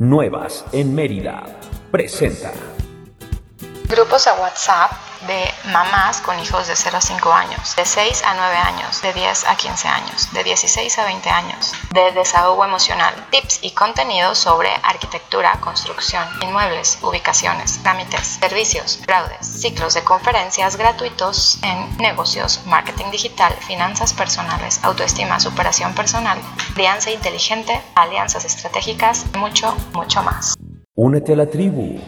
Nuevas en Mérida. Presenta. Grupos de WhatsApp de mamás con hijos de 0 a 5 años, de 6 a 9 años, de 10 a 15 años, de 16 a 20 años, de desahogo emocional, tips y contenidos sobre arquitectura, construcción, inmuebles, ubicaciones, trámites, servicios, fraudes, ciclos de conferencias gratuitos en negocios, marketing digital, finanzas personales, autoestima, superación personal, alianza inteligente, alianzas estratégicas mucho, mucho más. Únete a la tribu.